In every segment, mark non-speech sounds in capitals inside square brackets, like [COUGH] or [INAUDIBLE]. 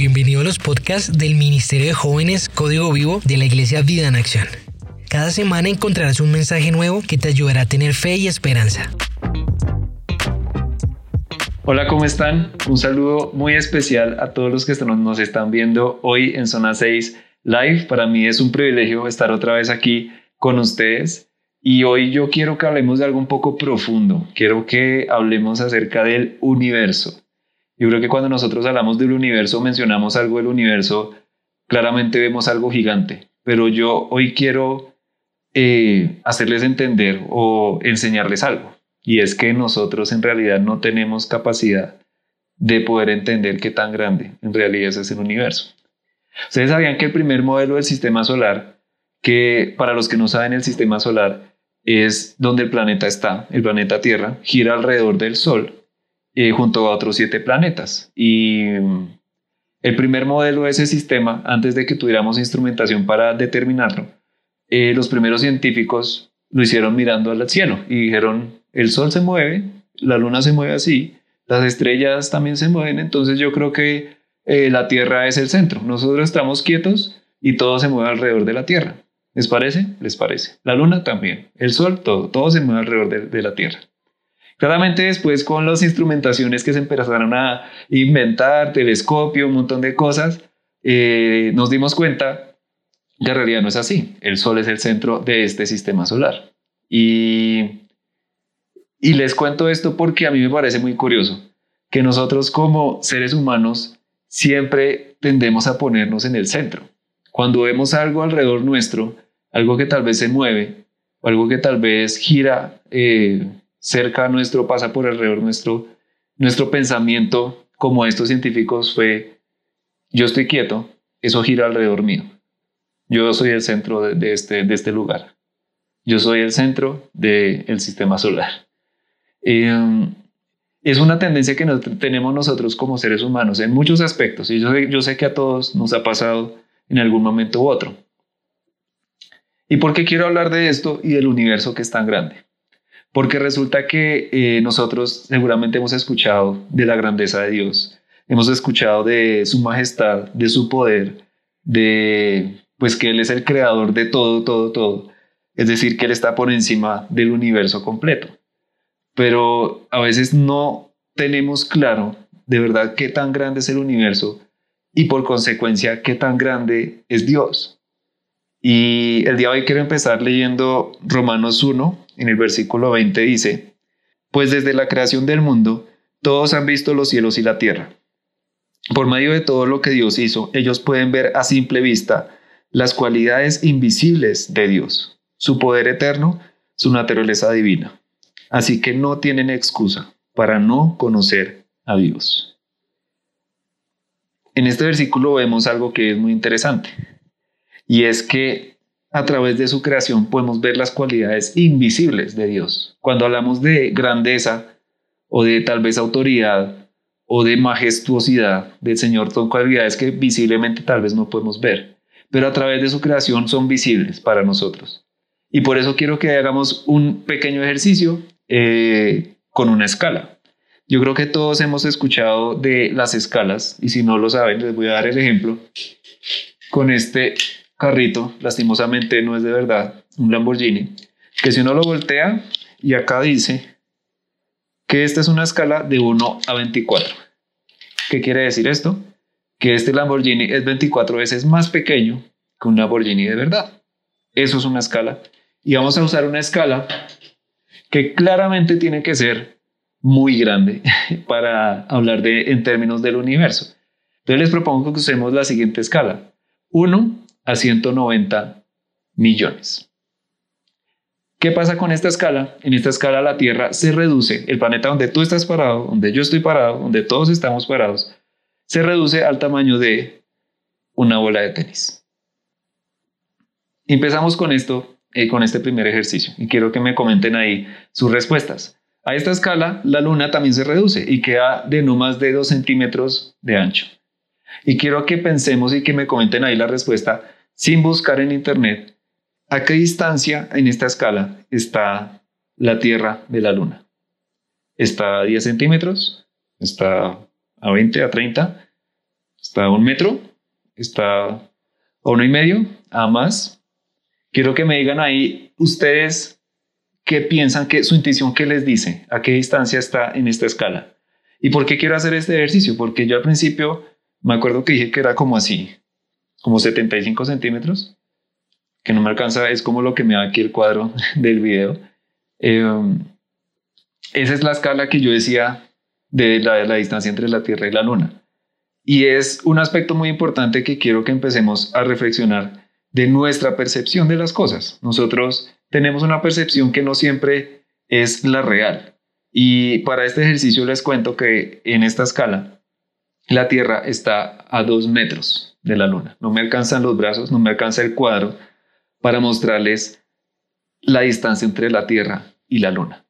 Bienvenido a los podcasts del Ministerio de Jóvenes Código Vivo de la Iglesia Vida en Acción. Cada semana encontrarás un mensaje nuevo que te ayudará a tener fe y esperanza. Hola, ¿cómo están? Un saludo muy especial a todos los que nos están viendo hoy en Zona 6 Live. Para mí es un privilegio estar otra vez aquí con ustedes. Y hoy yo quiero que hablemos de algo un poco profundo. Quiero que hablemos acerca del universo. Yo creo que cuando nosotros hablamos del universo, mencionamos algo del universo, claramente vemos algo gigante. Pero yo hoy quiero eh, hacerles entender o enseñarles algo. Y es que nosotros en realidad no tenemos capacidad de poder entender qué tan grande en realidad es el universo. Ustedes sabían que el primer modelo del sistema solar, que para los que no saben el sistema solar, es donde el planeta está, el planeta Tierra, gira alrededor del Sol eh, junto a otros siete planetas. Y mm, el primer modelo de ese sistema, antes de que tuviéramos instrumentación para determinarlo, eh, los primeros científicos lo hicieron mirando al cielo y dijeron, el Sol se mueve, la Luna se mueve así, las estrellas también se mueven, entonces yo creo que eh, la Tierra es el centro. Nosotros estamos quietos y todo se mueve alrededor de la Tierra. ¿Les parece? Les parece. La Luna también, el Sol, todo, todo se mueve alrededor de, la Tierra. Claramente después con las instrumentaciones que se empezaron a inventar, telescopio, un montón de cosas, eh, nos dimos cuenta que en realidad no es así. El Sol es el centro de este sistema solar. Y, y les cuento esto porque a mí me parece muy curioso que nosotros como seres humanos siempre tendemos a ponernos en el centro. Cuando vemos algo alrededor nuestro, algo que tal vez se mueve, o algo que tal vez gira eh, cerca nuestro, pasa por alrededor nuestro, nuestro pensamiento, como estos científicos, fue, yo estoy quieto, eso gira alrededor mío. Yo soy el centro de, este, de este lugar. Yo soy el centro del sistema solar. Em, es una tendencia que tenemos nosotros como seres humanos en muchos aspectos. Y yo sé, yo sé que a todos nos ha pasado en algún momento u otro. ¿Y por qué quiero hablar de esto y del universo que es tan grande? Porque resulta que eh, nosotros seguramente hemos escuchado de la grandeza de Dios, hemos escuchado de su majestad, de su poder, de pues que Él es el creador de todo, todo, todo. Es decir, que Él está por encima del universo completo. Pero a veces no tenemos claro de verdad qué tan grande es el universo y por consecuencia qué tan grande es Dios. Y el día de hoy quiero empezar leyendo Romanos 1, en el versículo 20 dice, pues desde la creación del mundo, todos han visto los cielos y la tierra. Por medio de todo lo que Dios hizo, ellos pueden ver a simple vista las cualidades invisibles de Dios, su poder eterno, su naturaleza divina. Así que no tienen excusa para no conocer a Dios. En este versículo vemos algo que es muy interesante y es que a través de su creación podemos ver las cualidades invisibles de Dios. Cuando hablamos de grandeza o de tal vez autoridad o de majestuosidad del Señor, son cualidades que visiblemente tal vez no podemos ver, pero a través de su creación son visibles para nosotros. Y por eso quiero que hagamos un pequeño ejercicio eh, con una escala. Yo creo que todos hemos escuchado de las escalas y si no lo saben, les voy a dar el ejemplo con este carrito, lastimosamente no es de verdad, un Lamborghini, que si uno lo voltea y acá dice que esta es una escala de 1 a 24. ¿Qué quiere decir esto? Que este Lamborghini es 24 veces más pequeño que un Lamborghini de verdad. Eso es una escala. Y vamos a usar una escala que claramente tiene que ser muy grande [LAUGHS] para hablar de, en términos del universo. Entonces les propongo que usemos la siguiente escala. 1 a 190 millones. ¿Qué pasa con esta escala? En esta escala la Tierra se reduce, el planeta donde tú estás parado, donde yo estoy parado, donde todos estamos parados, se reduce al tamaño de una bola de tenis. Empezamos con esto, eh, con este primer ejercicio, y quiero que me comenten ahí sus respuestas. A esta escala, la luna también se reduce y queda de no más de 2 centímetros de ancho. Y quiero que pensemos y que me comenten ahí la respuesta sin buscar en internet a qué distancia en esta escala está la Tierra de la Luna. ¿Está a 10 centímetros? ¿Está a 20, a 30? está a un metro, está a uno y medio, a más. Quiero que me digan ahí ustedes qué piensan, que su intuición qué les dice, a qué distancia está en esta escala. ¿Y por qué quiero hacer este ejercicio? Porque yo al principio me acuerdo que dije que era como así, como 75 centímetros, que no me alcanza, es como lo que me da aquí el cuadro [LAUGHS] del video. Em, esa es la escala que yo decía de la, la distancia entre la Tierra y la Luna. Y es un aspecto muy importante que quiero que empecemos a reflexionar de nuestra percepción de las cosas. Nosotros tenemos una percepción que no siempre es la real. Y para este ejercicio les cuento que en esta escala la Tierra está a dos metros de la Luna. No me alcanzan los brazos, no me alcanza el cuadro para mostrarles la distancia entre la Tierra y la Luna.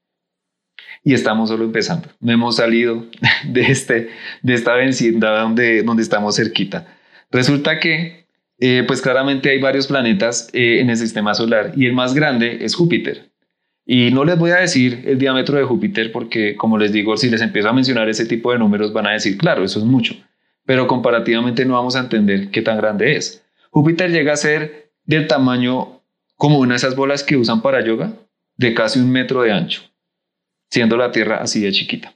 Y estamos solo empezando. No hemos salido [LAUGHS] de, este, de esta vecindad donde, donde estamos cerquita. Resulta que, eh, pues claramente hay varios planetas eh, en el sistema solar y el más grande es Júpiter. Y no les voy a decir el diámetro de Júpiter porque, como les digo, si les empiezo a mencionar ese tipo de números van a decir, claro, eso es mucho, pero comparativamente no vamos a entender qué tan grande es. Júpiter llega a ser del tamaño como una de esas bolas que usan para yoga, de casi un metro de ancho, siendo la Tierra así de chiquita.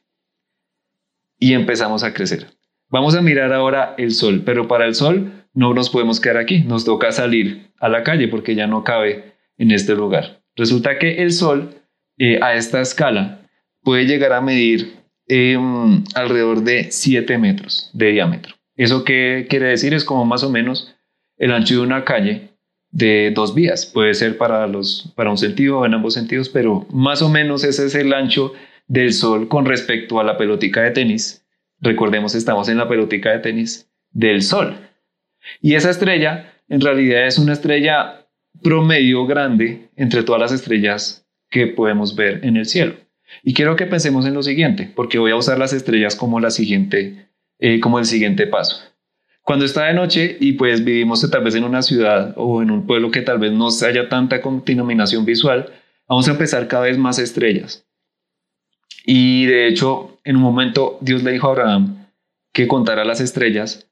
Y empezamos a crecer. Vamos a mirar ahora el Sol, pero para el Sol no nos podemos quedar aquí, nos toca salir a la calle porque ya no cabe en este lugar. Resulta que el Sol eh, a esta escala puede llegar a medir em, alrededor de 7 metros de diámetro. ¿Eso qué quiere decir? Es como más o menos el ancho de una calle de dos vías. Puede ser para, los, para un sentido o en ambos sentidos, pero más o menos ese es el ancho del Sol con respecto a la pelotica de tenis. Recordemos, estamos en la pelotica de tenis del Sol. Y esa estrella en realidad es una estrella promedio grande entre todas las estrellas que podemos ver en el cielo. Y quiero que pensemos en lo siguiente, porque voy a usar las estrellas como la siguiente, eh, como el siguiente paso. Cuando está de noche y pues vivimos tal vez en una ciudad o en un pueblo que tal vez no haya tanta contaminación visual, vamos a empezar cada vez más estrellas. Y de hecho, en un momento Dios le dijo a Abraham que contara las estrellas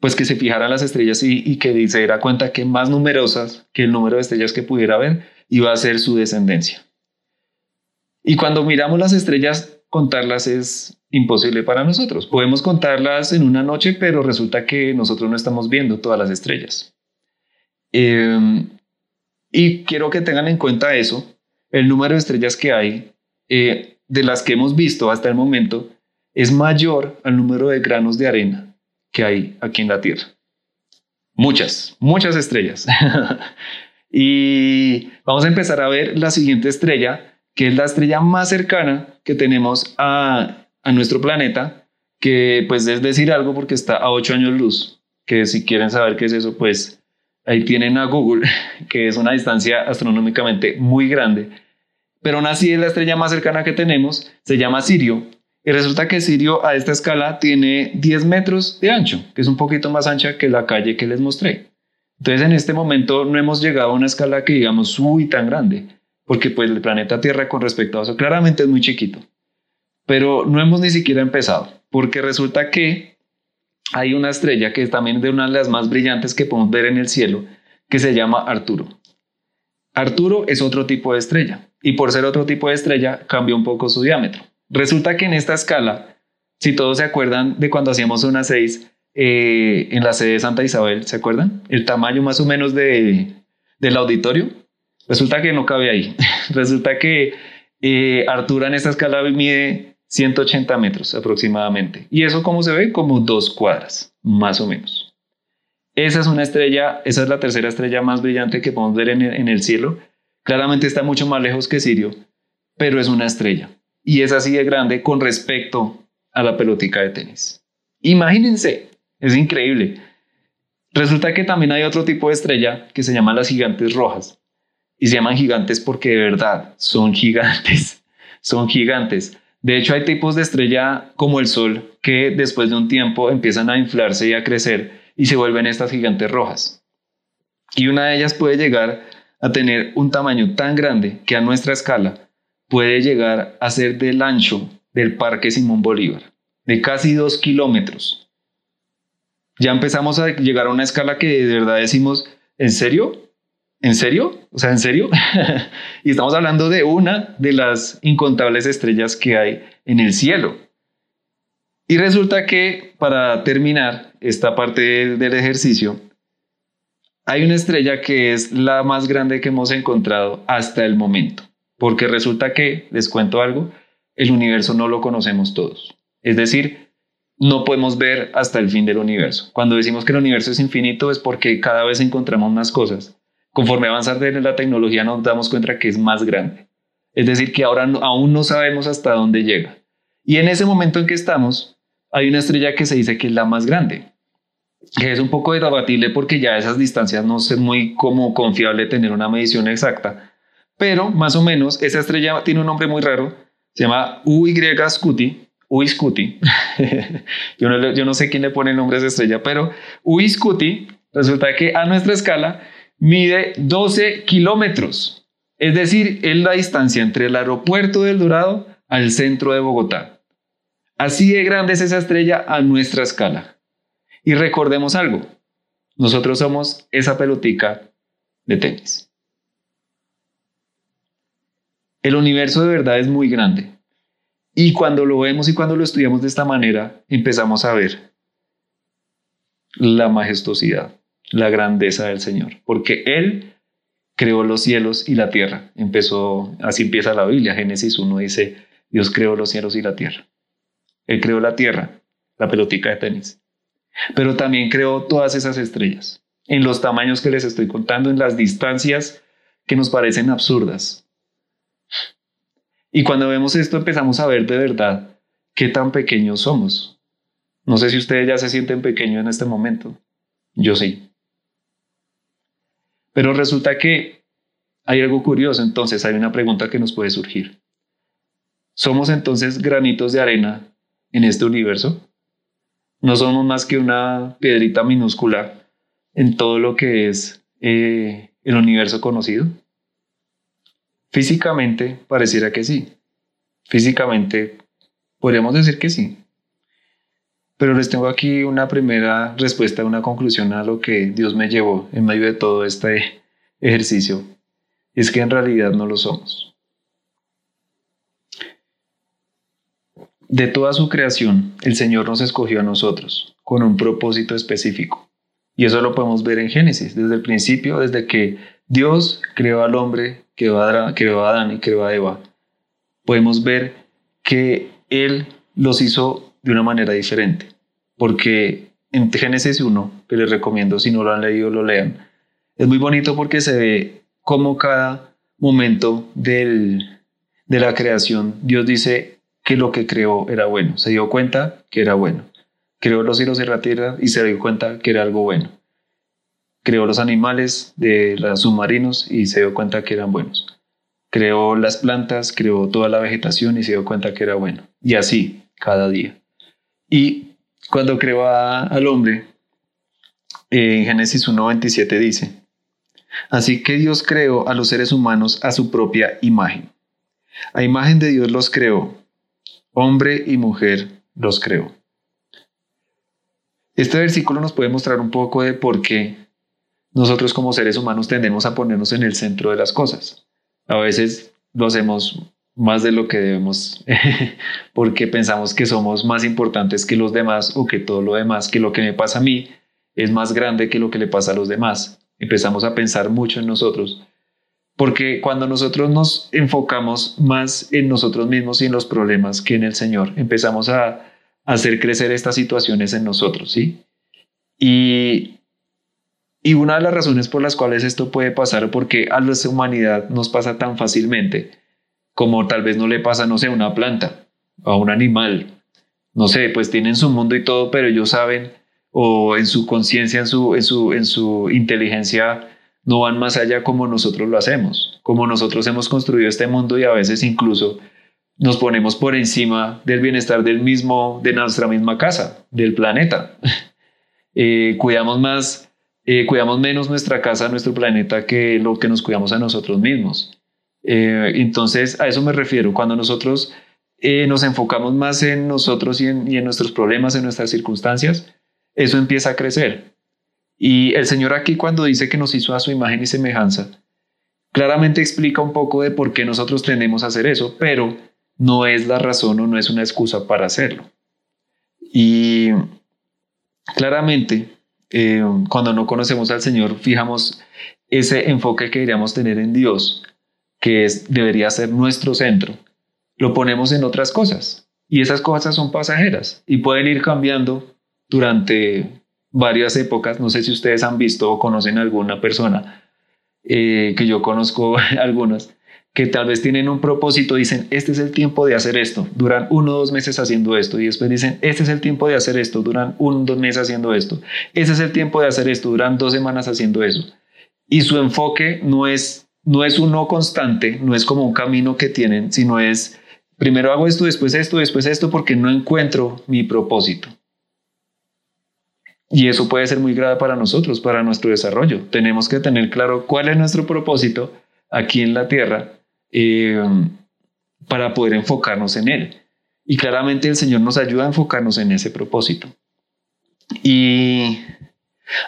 pues que se fijaran las estrellas y, que se diera cuenta que más numerosas que el número de estrellas que pudiera haber iba a ser su descendencia. Y cuando miramos las estrellas, contarlas es imposible para nosotros. Podemos contarlas en una noche, pero resulta que nosotros no estamos viendo todas las estrellas. Em, y quiero que tengan en cuenta eso. El número de estrellas que hay, eh, de las que hemos visto hasta el momento, es mayor al número de granos de arena que hay aquí en la Tierra. Muchas, muchas estrellas. [LAUGHS] y vamos a empezar a ver la siguiente estrella, que es la estrella más cercana que tenemos a, a nuestro planeta, que pues es decir algo porque está a 8 años luz, que si quieren saber qué es eso, pues ahí tienen a Google, [LAUGHS] que es una distancia astronómicamente muy grande. Pero aún así es la estrella más cercana que tenemos, se llama Sirio y resulta que Sirio a esta escala tiene 10 metros de ancho, que es un poquito más ancha que la calle que les mostré. Entonces en este momento no hemos llegado a una escala que digamos, uy, tan grande, porque pues el planeta Tierra con respecto a eso claramente es muy chiquito. Pero no hemos ni siquiera empezado, porque resulta que hay una estrella que es también de una de las más brillantes que podemos ver en el cielo, que se llama Arturo. Arturo es otro tipo de estrella, y por ser otro tipo de estrella cambia un poco su diámetro. Resulta que en esta escala, si todos se acuerdan de cuando hacíamos una 6 eh, en la sede de Santa Isabel, ¿se acuerdan? El tamaño más o menos de, del auditorio. Resulta que no cabe ahí. [LAUGHS] Resulta que eh, en esta escala mide 180 metros aproximadamente. ¿Y eso cómo se ve? Como dos cuadras, más o menos. Esa es una estrella, esa es la tercera estrella más brillante que podemos ver en en el cielo. Claramente está mucho más lejos que Sirio, pero es una estrella y es así de grande con respecto a la pelotica de tenis. Imagínense, es increíble. Resulta que también hay otro tipo de estrella que se llama las gigantes rojas. Y se llaman gigantes porque de verdad son gigantes. [LAUGHS] Son gigantes. De hecho, hay tipos de estrella como el Sol que después de un tiempo empiezan a inflarse y a crecer y se vuelven estas gigantes rojas. Y una de ellas puede llegar a tener un tamaño tan grande que a nuestra escala puede llegar a ser del ancho del Parque Simón Bolívar, de casi dos kilómetros. Ya empezamos a llegar a una escala que de verdad decimos, ¿en serio? ¿En serio? O sea, ¿en serio? [LAUGHS] y estamos hablando de una de las incontables estrellas que hay en el cielo. Y resulta que para terminar esta parte del, ejercicio, hay una estrella que es la más grande que hemos encontrado hasta el momento. Porque resulta que, les cuento algo, el universo no lo conocemos todos. Es decir, no podemos ver hasta el fin del universo. Cuando decimos que el universo es infinito es porque cada vez encontramos más cosas conforme avanza la tecnología nos damos cuenta que es más grande. Es decir, que ahora aún no sabemos hasta dónde llega. Y en ese momento en que estamos, hay una estrella que se dice que es la más grande, que es un poco debatible porque ya esas distancias no es muy como confiable tener una medición exacta. Pero más o menos esa estrella tiene un nombre muy raro, se llama UY Scuti, UY Scuti. [LAUGHS] yo, no, yo no sé quién le pone el nombre a esa estrella, pero UY Scuti resulta que a nuestra escala mide 12 kilómetros. Es decir, es la distancia entre el aeropuerto del Dorado al centro de Bogotá. Así de grande es esa estrella a nuestra escala. Y recordemos algo, nosotros somos esa pelotica de tenis. El universo de verdad es muy grande. Y cuando lo vemos y cuando lo estudiamos de esta manera, empezamos a ver la majestuosidad la grandeza del Señor, porque Él creó los cielos y la tierra. Empezó, así empieza la Biblia. Génesis 1 dice, Dios creó los cielos y la tierra. Él creó la tierra, la pelotica de tenis. Pero también creó todas esas estrellas, en los tamaños que les estoy contando, en las distancias que nos parecen absurdas. Y cuando vemos esto empezamos a ver de verdad qué tan pequeños somos. No sé si ustedes ya se sienten pequeños en este momento. Yo sí. Pero resulta que hay algo curioso, entonces hay una pregunta que nos puede surgir. ¿Somos entonces granitos de arena en este universo? ¿No somos más que una piedrita minúscula en todo lo que es eh, el universo conocido? Físicamente pareciera que sí. Físicamente podríamos decir que sí. Pero les tengo aquí una primera respuesta, una conclusión a lo que Dios me llevó en medio de todo este ejercicio. Es que en realidad no lo somos. De toda su creación, el Señor nos escogió a nosotros con un propósito específico. Y eso lo podemos ver en Génesis, desde el principio, desde que Dios creó al hombre, creó a, Adán y creó a Eva. Podemos ver que Él los hizo de una manera diferente. Porque en Génesis 1, que les recomiendo, si no lo han leído, lo lean, es muy bonito porque se ve cómo cada momento de la creación, Dios dice que lo que creó era bueno. Se dio cuenta que era bueno. Creó los cielos y la tierra y se dio cuenta que era algo bueno. Creó los animales de los submarinos y se dio cuenta que eran buenos. Creó las plantas, creó toda la vegetación y se dio cuenta que era bueno. Y así, cada día. Y cuando creó al hombre, en Génesis 1.27 dice, Así que Dios creó a los seres humanos a su propia imagen. A imagen de Dios los creó, hombre y mujer los creó. Este versículo nos puede mostrar un poco de por qué nosotros como seres humanos tendemos a ponernos en el centro de las cosas. A veces lo hacemos más de lo que debemos, [LAUGHS] porque pensamos que somos más importantes que los demás o que todo lo demás, que lo que me pasa a mí es más grande que lo que le pasa a los demás. Empezamos a pensar mucho en nosotros, porque cuando nosotros nos enfocamos más en nosotros mismos y en los problemas que en el Señor, empezamos a, hacer crecer estas situaciones en nosotros, ¿sí? Y, y una de las razones por las cuales esto puede pasar, porque a la humanidad nos pasa tan fácilmente, como tal vez no le pasa, no sé, a una planta, a un animal. No sé, pues tienen su mundo y todo, pero ellos saben, o en su conciencia, en su, en, su, en su inteligencia, no van más allá como nosotros lo hacemos, como nosotros hemos construido este mundo y a veces incluso nos ponemos por encima del bienestar del mismo, de nuestra misma casa, del planeta. [LAUGHS] Eh, cuidamos más, eh, cuidamos menos nuestra casa, nuestro planeta, que lo que nos cuidamos a nosotros mismos. Eh, entonces, a eso me refiero. Cuando nosotros eh, nos enfocamos más en nosotros y en, nuestros problemas, en nuestras circunstancias, eso empieza a crecer. Y el Señor aquí cuando dice que nos hizo a su imagen y semejanza, claramente explica un poco de por qué nosotros tendemos a hacer eso, pero no es la razón o no es una excusa para hacerlo. Y claramente, eh, cuando no conocemos al Señor, fijamos ese enfoque que deberíamos tener en Dios, que es, debería ser nuestro centro, lo ponemos en otras cosas. Y esas cosas son pasajeras y pueden ir cambiando durante varias épocas. No sé si ustedes han visto o conocen alguna persona eh, que yo conozco [LAUGHS] algunas que tal vez tienen un propósito, dicen, este es el tiempo de hacer esto, duran uno o dos meses haciendo esto, y después dicen, este es el tiempo de hacer esto, duran uno o dos meses haciendo esto, este es el tiempo de hacer esto, duran dos semanas haciendo eso. Y su enfoque no es, no es uno constante, no es como un camino que tienen, sino es, primero hago esto, después esto, después esto, porque no encuentro mi propósito. Y eso puede ser muy grave para nosotros, para nuestro desarrollo. Tenemos que tener claro cuál es nuestro propósito aquí en la tierra eh, para poder enfocarnos en él. Y claramente el Señor nos ayuda a enfocarnos en ese propósito. Y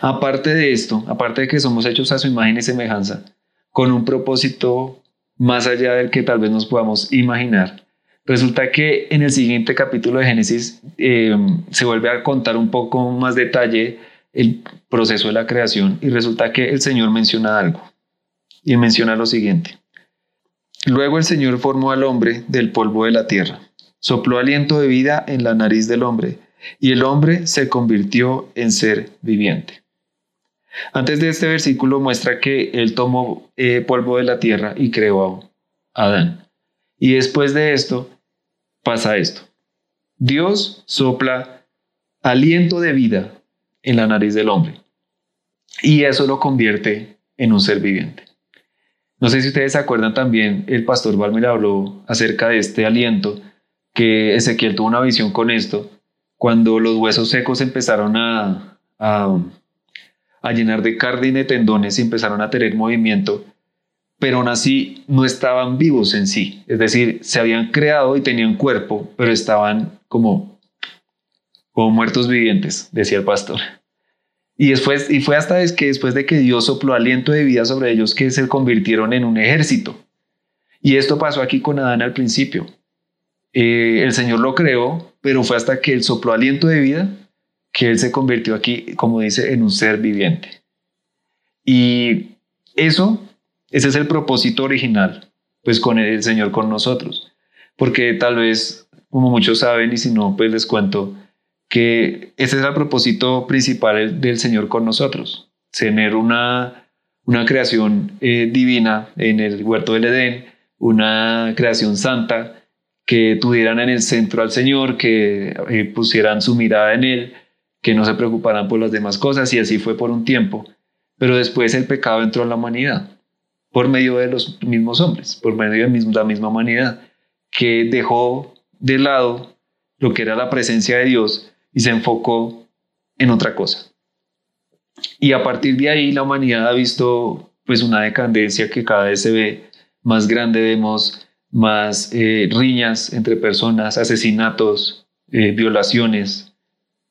aparte de esto, aparte de que somos hechos a su imagen y semejanza, con un propósito más allá del que tal vez nos podamos imaginar, resulta que en el siguiente capítulo de Génesis eh, se vuelve a contar un poco más detalle el proceso de la creación y resulta que el Señor menciona algo y menciona lo siguiente. Luego el Señor formó al hombre del polvo de la tierra, sopló aliento de vida en la nariz del hombre, y el hombre se convirtió en ser viviente. Antes de este versículo muestra que él tomó eh, polvo de la tierra y creó a Adán. Y después de esto pasa esto. Dios sopla aliento de vida en la nariz del hombre. Y eso lo convierte en un ser viviente. No sé si ustedes se acuerdan también, el pastor Valmer habló acerca de este aliento, que Ezequiel tuvo una visión con esto, cuando los huesos secos empezaron a, a, llenar de carne y tendones y empezaron a tener movimiento, pero aún así no estaban vivos en sí, es decir, se habían creado y tenían cuerpo, pero estaban como, como muertos vivientes, decía el pastor. Y, después, y fue hasta que después de que Dios sopló aliento de vida sobre ellos que se convirtieron en un ejército. Y esto pasó aquí con Adán al principio. Eh, el Señor lo creó, pero fue hasta que él sopló aliento de vida que él se convirtió aquí, como dice, en un ser viviente. Y eso, ese es el propósito original, pues con el Señor con nosotros. Porque tal vez, como muchos saben, y si no, pues les cuento, que ese es el propósito principal del Señor con nosotros, tener una, una creación eh, divina en el huerto del Edén, una creación santa, que tuvieran en el centro al Señor, que eh, pusieran su mirada en Él, que no se preocuparan por las demás cosas, y así fue por un tiempo. Pero después el pecado entró en la humanidad, por medio de los mismos hombres, por medio de la misma humanidad, que dejó de lado lo que era la presencia de Dios y se enfocó en otra cosa. Y a partir de ahí la humanidad ha visto pues una decadencia que cada vez se ve más grande, vemos más eh, riñas entre personas, asesinatos, eh, violaciones,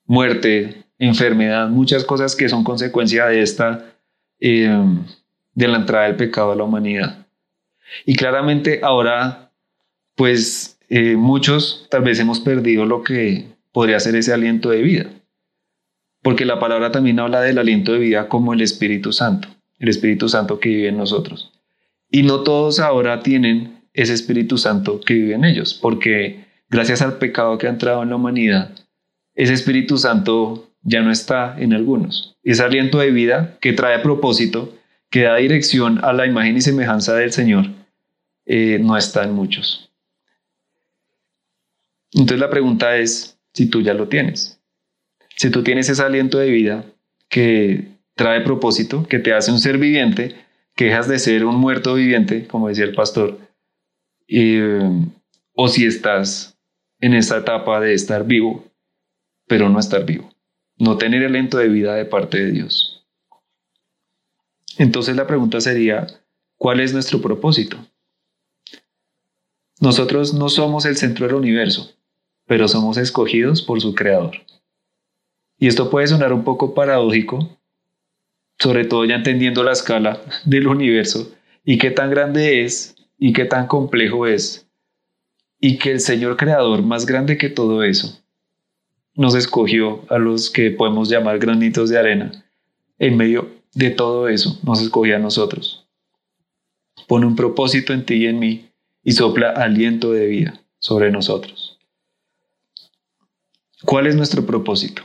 muerte, enfermedad, muchas cosas que son consecuencia de esta, em, de la entrada del pecado a la humanidad. Y claramente ahora, pues eh, muchos tal vez hemos perdido lo que podría ser ese aliento de vida. Porque la palabra también habla del aliento de vida como el Espíritu Santo, el Espíritu Santo que vive en nosotros. Y no todos ahora tienen ese Espíritu Santo que vive en ellos, porque gracias al pecado que ha entrado en la humanidad, ese Espíritu Santo ya no está en algunos. Ese aliento de vida que trae propósito, que da dirección a la imagen y semejanza del Señor, eh, no está en muchos. Entonces la pregunta es, si tú ya lo tienes. Si tú tienes ese aliento de vida que trae propósito, que te hace un ser viviente, que dejas de ser un muerto viviente, como decía el pastor, o si estás en esa etapa de estar vivo, pero no estar vivo, no tener aliento de vida de parte de Dios. Entonces la pregunta sería, ¿cuál es nuestro propósito? Nosotros no somos el centro del universo, pero somos escogidos por su creador. Y esto puede sonar un poco paradójico, sobre todo ya entendiendo la escala [LAUGHS] del universo y qué tan grande es y qué tan complejo es, y que el Señor Creador, más grande que todo eso, nos escogió a los que podemos llamar granitos de arena. En medio de todo eso, nos escogió a nosotros. Pone un propósito en ti y en mí y sopla aliento de vida sobre nosotros. ¿Cuál es nuestro propósito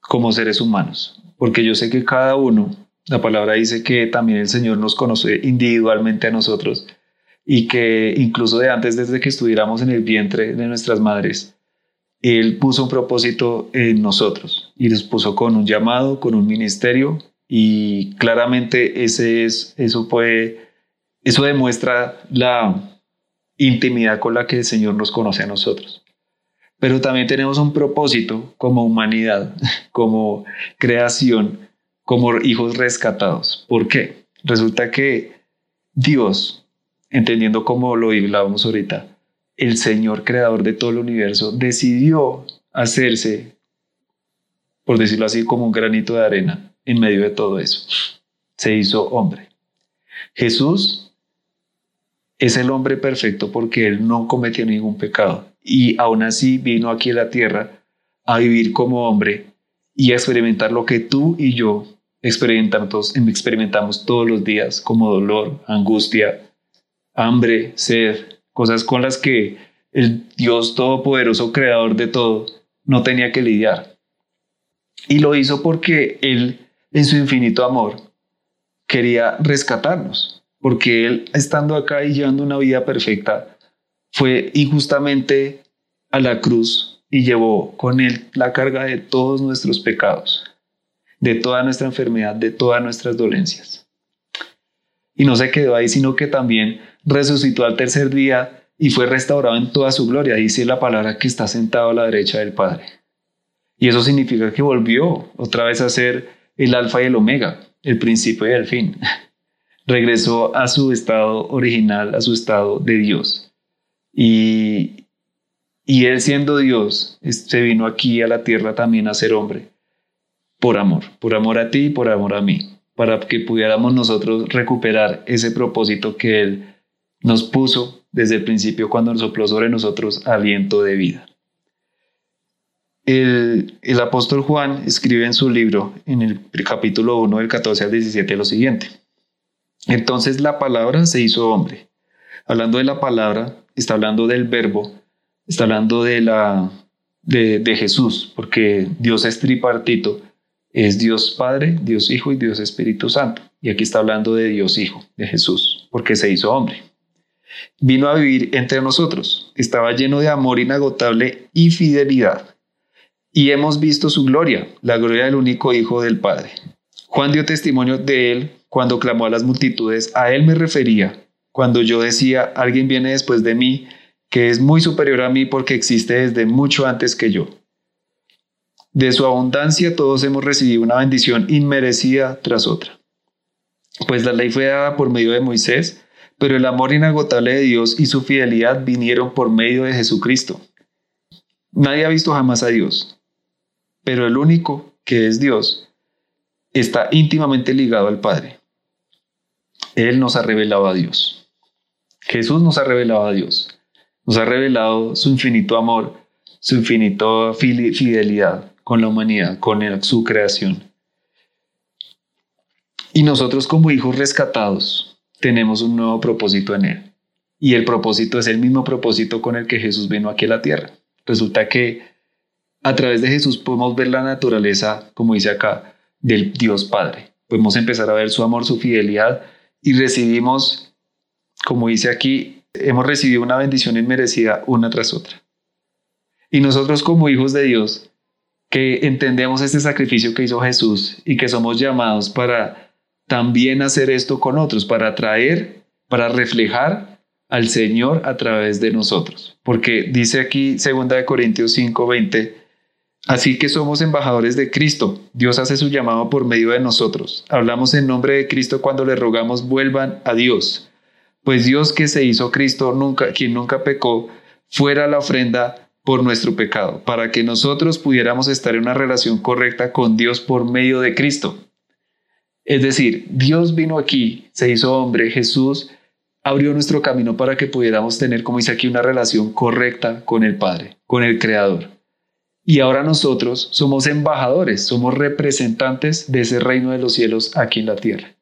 como seres humanos? Porque yo sé que cada uno, la palabra dice que también el Señor nos conoce individualmente a nosotros y que incluso de antes, desde que estuviéramos en el vientre de nuestras madres, Él puso un propósito en nosotros y nos puso con un llamado, con un ministerio y claramente ese es, eso puede, eso demuestra la intimidad con la que el Señor nos conoce a nosotros. Pero también tenemos un propósito como humanidad, [LAUGHS] como creación, como hijos rescatados. ¿Por qué? Resulta que Dios entendiendo como lo hablábamos ahorita, el Señor creador de todo el universo decidió hacerse, por decirlo así, como un granito de arena en medio de todo eso. Se hizo hombre. Jesús es el hombre perfecto porque él no cometió ningún pecado y aún así vino aquí a la tierra a vivir como hombre y a experimentar lo que tú y yo experimentamos, experimentamos todos los días como dolor, angustia, hambre, sed, cosas con las que el Dios Todopoderoso, Creador de todo, no tenía que lidiar. Y lo hizo porque Él, en su infinito amor, quería rescatarnos, porque Él, estando acá y llevando una vida perfecta, fue injustamente a la cruz y llevó con Él la carga de todos nuestros pecados, de toda nuestra enfermedad, de todas nuestras dolencias. Y no se quedó ahí, sino que también resucitó al tercer día y fue restaurado en toda su gloria. Dice la palabra que está sentado a la derecha del Padre. Y eso significa que volvió otra vez a ser el alfa y el omega, el principio y el fin. [LAUGHS] Regresó a su estado original, a su estado de Dios. Y, y él siendo Dios, se vino aquí a la tierra también a ser hombre, por amor, por amor a ti y por amor a mí, para que pudiéramos nosotros recuperar ese propósito que él nos puso desde el principio cuando nos sopló sobre nosotros aliento de vida. El, apóstol Juan escribe en su libro, en el capítulo 1 del 14 al 17, lo siguiente. Entonces la palabra se hizo hombre. Hablando de la palabra, está hablando del verbo, está hablando de, la, de, de Jesús, porque Dios es tripartito, es Dios Padre, Dios Hijo y Dios Espíritu Santo. Y aquí está hablando de Dios Hijo, de Jesús, porque se hizo hombre vino a vivir entre nosotros. Estaba lleno de amor inagotable y fidelidad. Y hemos visto su gloria, la gloria del único Hijo del Padre. Juan dio testimonio de él cuando clamó a las multitudes. A él me refería cuando yo decía, alguien viene después de mí que es muy superior a mí porque existe desde mucho antes que yo. De su abundancia todos hemos recibido una bendición inmerecida tras otra. Pues la ley fue dada por medio de Moisés, pero el amor inagotable de Dios y su fidelidad vinieron por medio de Jesucristo. Nadie ha visto jamás a Dios, pero el único que es Dios está íntimamente ligado al Padre. Él nos ha revelado a Dios. Jesús nos ha revelado a Dios. Nos ha revelado su infinito amor, su infinita fidelidad con la humanidad, con su creación. Y nosotros como hijos rescatados, tenemos un nuevo propósito en Él. Y el propósito es el mismo propósito con el que Jesús vino aquí a la tierra. Resulta que a través de Jesús podemos ver la naturaleza, como dice acá, del Dios Padre. Podemos empezar a ver su amor, su fidelidad y recibimos, como dice aquí, hemos recibido una bendición inmerecida una tras otra. Y nosotros como hijos de Dios, que entendemos este sacrificio que hizo Jesús y que somos llamados para también hacer esto con otros, para atraer, para reflejar al Señor a través de nosotros. Porque dice aquí 2 Corintios 5:20, así que somos embajadores de Cristo. Dios hace su llamado por medio de nosotros. Hablamos en nombre de Cristo cuando le rogamos vuelvan a Dios. Pues Dios que se hizo Cristo, nunca, quien nunca pecó, fuera la ofrenda por nuestro pecado, para que nosotros pudiéramos estar en una relación correcta con Dios por medio de Cristo. Es decir, Dios vino aquí, se hizo hombre, Jesús abrió nuestro camino para que pudiéramos tener, como dice aquí, una relación correcta con el Padre, con el Creador. Y ahora nosotros somos embajadores, somos representantes de ese reino de los cielos aquí en la tierra.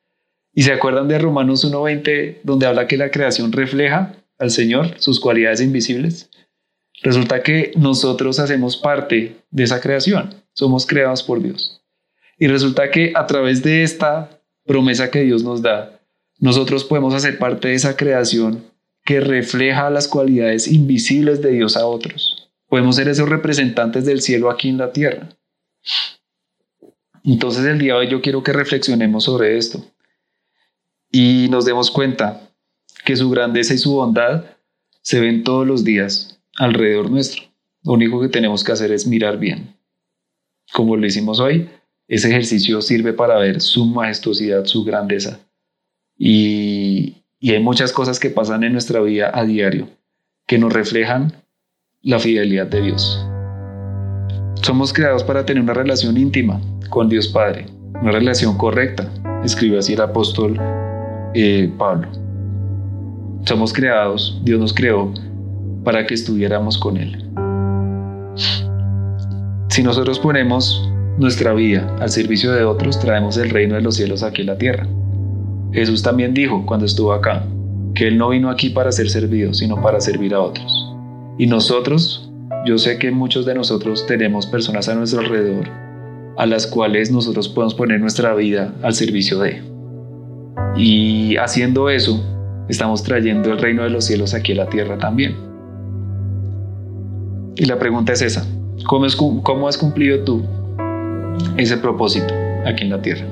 ¿Y se acuerdan de Romanos 1.20, donde habla que la creación refleja al Señor, sus cualidades invisibles? Resulta que nosotros hacemos parte de esa creación, somos creados por Dios. Y resulta que a través de esta promesa que Dios nos da, nosotros podemos hacer parte de esa creación que refleja las cualidades invisibles de Dios a otros. Podemos ser esos representantes del cielo aquí en la tierra. Entonces el día de hoy yo quiero que reflexionemos sobre esto y nos demos cuenta que su grandeza y su bondad se ven todos los días alrededor nuestro. Lo único que tenemos que hacer es mirar bien. Como lo hicimos hoy, ese ejercicio sirve para ver su majestuosidad, su grandeza. Y, hay muchas cosas que pasan en nuestra vida a diario que nos reflejan la fidelidad de Dios. Somos creados para tener una relación íntima con Dios Padre, una relación correcta, escribe así el apóstol eh, Pablo. Somos creados, Dios nos creó para que estuviéramos con Él. Si nosotros ponemos nuestra vida al servicio de otros, traemos el reino de los cielos aquí en la tierra. Jesús también dijo cuando estuvo acá, que Él no vino aquí para ser servido, sino para servir a otros. Y nosotros, yo sé que muchos de nosotros tenemos personas a nuestro alrededor a las cuales nosotros podemos poner nuestra vida al servicio de. Y haciendo eso, estamos trayendo el reino de los cielos aquí a la tierra también. Y la pregunta es esa, ¿cómo, has cumplido tú ese propósito aquí en la tierra?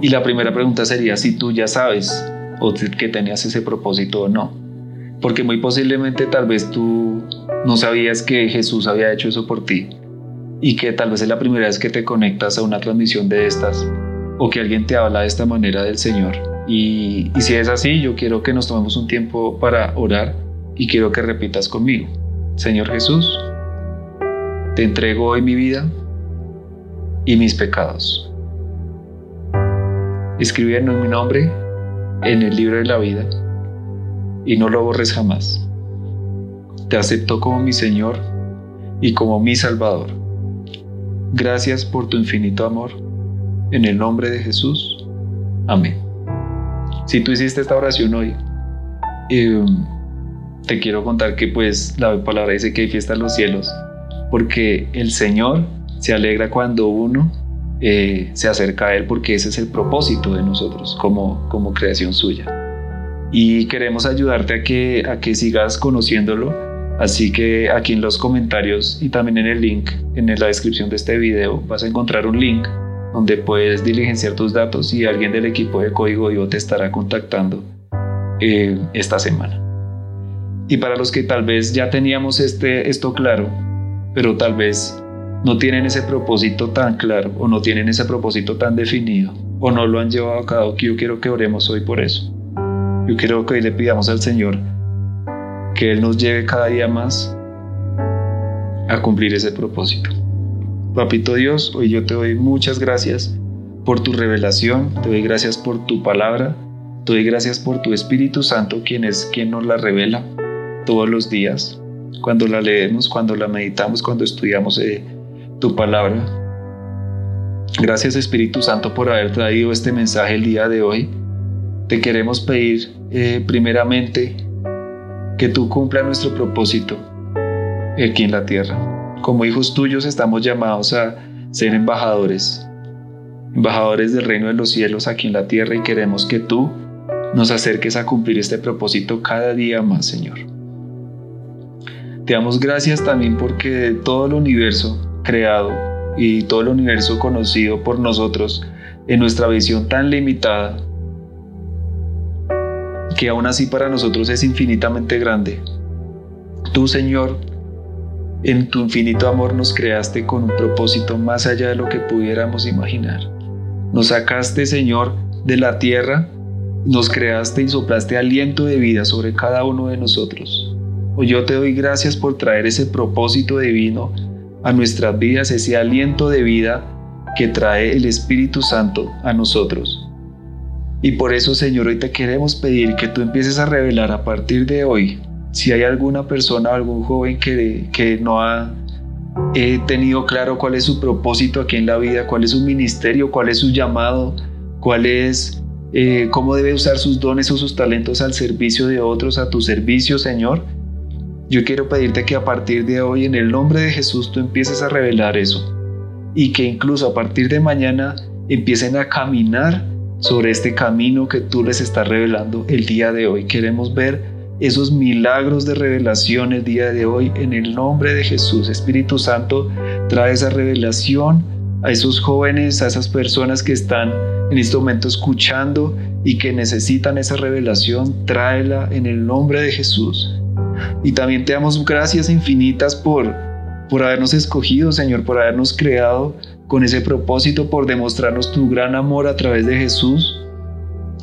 Y la primera pregunta sería si tú ya sabes o que tenías ese propósito o no. Porque muy posiblemente tal vez tú no sabías que Jesús había hecho eso por ti y que tal vez es la primera vez que te conectas a una transmisión de estas o que alguien te habla de esta manera del Señor. Y, si es así, yo quiero que nos tomemos un tiempo para orar y quiero que repitas conmigo. Señor Jesús, te entrego hoy mi vida y mis pecados. Escribe en mi nombre en el libro de la vida y no lo borres jamás. Te acepto como mi Señor y como mi Salvador. Gracias por tu infinito amor en el nombre de Jesús. Amén. Si tú hiciste esta oración hoy, em, te quiero contar que pues la palabra dice que hay fiesta en los cielos, porque el Señor se alegra cuando uno eh, se acerca a Él, porque ese es el propósito de nosotros como, como creación suya. Y queremos ayudarte a que, a que sigas conociéndolo, así que aquí en los comentarios y también en el link, en la descripción de este video, vas a encontrar un link donde puedes diligenciar tus datos y alguien del equipo de Código Vivo te estará contactando eh, esta semana. Y para los que tal vez ya teníamos este, esto claro, pero tal vez no tienen ese propósito tan claro o no tienen ese propósito tan definido o no lo han llevado a cabo, que yo quiero que oremos hoy por eso. Yo quiero que hoy le pidamos al Señor que Él nos lleve cada día más a cumplir ese propósito. Papito Dios, hoy yo te doy muchas gracias por tu revelación, te doy gracias por tu palabra, te doy gracias por tu Espíritu Santo, quien es quien nos la revela todos los días, cuando la leemos, cuando la meditamos, cuando estudiamos eh, tu palabra. Gracias Espíritu Santo por haber traído este mensaje el día de hoy. Te queremos pedir eh, primeramente que tú cumpla nuestro propósito aquí en la tierra como hijos tuyos estamos llamados a ser embajadores, embajadores del reino de los cielos aquí en la tierra y queremos que tú nos acerques a cumplir este propósito cada día más, Señor. Te damos gracias también porque todo el universo creado y todo el universo conocido por nosotros en nuestra visión tan limitada, que aún así para nosotros es infinitamente grande. Tú, Señor, en tu infinito amor nos creaste con un propósito más allá de lo que pudiéramos imaginar. Nos sacaste, Señor, de la tierra, nos creaste y soplaste aliento de vida sobre cada uno de nosotros. Yo te doy gracias por traer ese propósito divino a nuestras vidas, ese aliento de vida que trae el Espíritu Santo a nosotros. Y por eso, Señor, hoy te queremos pedir que tú empieces a revelar a partir de hoy, si hay alguna persona o algún joven que, que no ha eh, tenido claro cuál es su propósito aquí en la vida, cuál es su ministerio, cuál es su llamado, cuál es, eh, cómo debe usar sus dones o sus talentos al servicio de otros, a tu servicio, Señor. Yo quiero pedirte que a partir de hoy, en el nombre de Jesús, tú empieces a revelar eso y que incluso a partir de mañana empiecen a caminar sobre este camino que tú les estás revelando el día de hoy. Queremos ver esos milagros de revelación el día de hoy en el nombre de Jesús. Espíritu Santo, trae esa revelación a esos jóvenes, a esas personas que están en este momento escuchando y que necesitan esa revelación, tráela en el nombre de Jesús. Y también te damos gracias infinitas por, por habernos escogido, Señor, por habernos creado con ese propósito, por demostrarnos tu gran amor a través de Jesús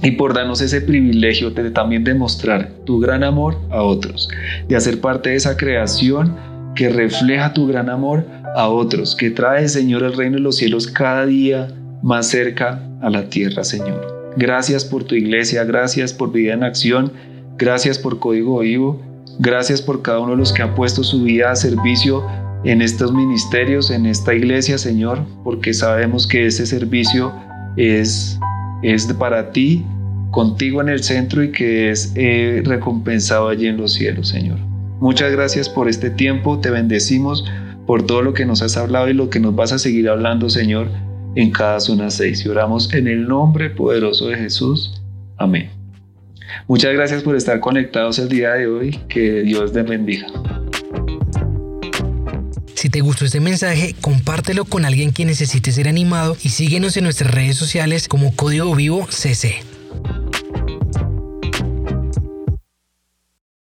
y por darnos ese privilegio de también demostrar tu gran amor a otros, de hacer parte de esa creación que refleja tu gran amor a otros, que trae, Señor, el reino de los cielos cada día más cerca a la tierra, Señor. Gracias por tu iglesia, gracias por vida en acción, gracias por Código Vivo, gracias por cada uno de los que ha puesto su vida a servicio en estos ministerios, en esta iglesia, Señor, porque sabemos que ese servicio es, es para ti, contigo en el centro y que es eh, recompensado allí en los cielos, Señor. Muchas gracias por este tiempo, te bendecimos por todo lo que nos has hablado y lo que nos vas a seguir hablando, Señor, en cada zona 6. Y oramos en el nombre poderoso de Jesús. Amén. Muchas gracias por estar conectados el día de hoy. Que Dios te bendiga. Si te gustó este mensaje, compártelo con alguien que necesite ser animado y síguenos en nuestras redes sociales como Código Vivo CC.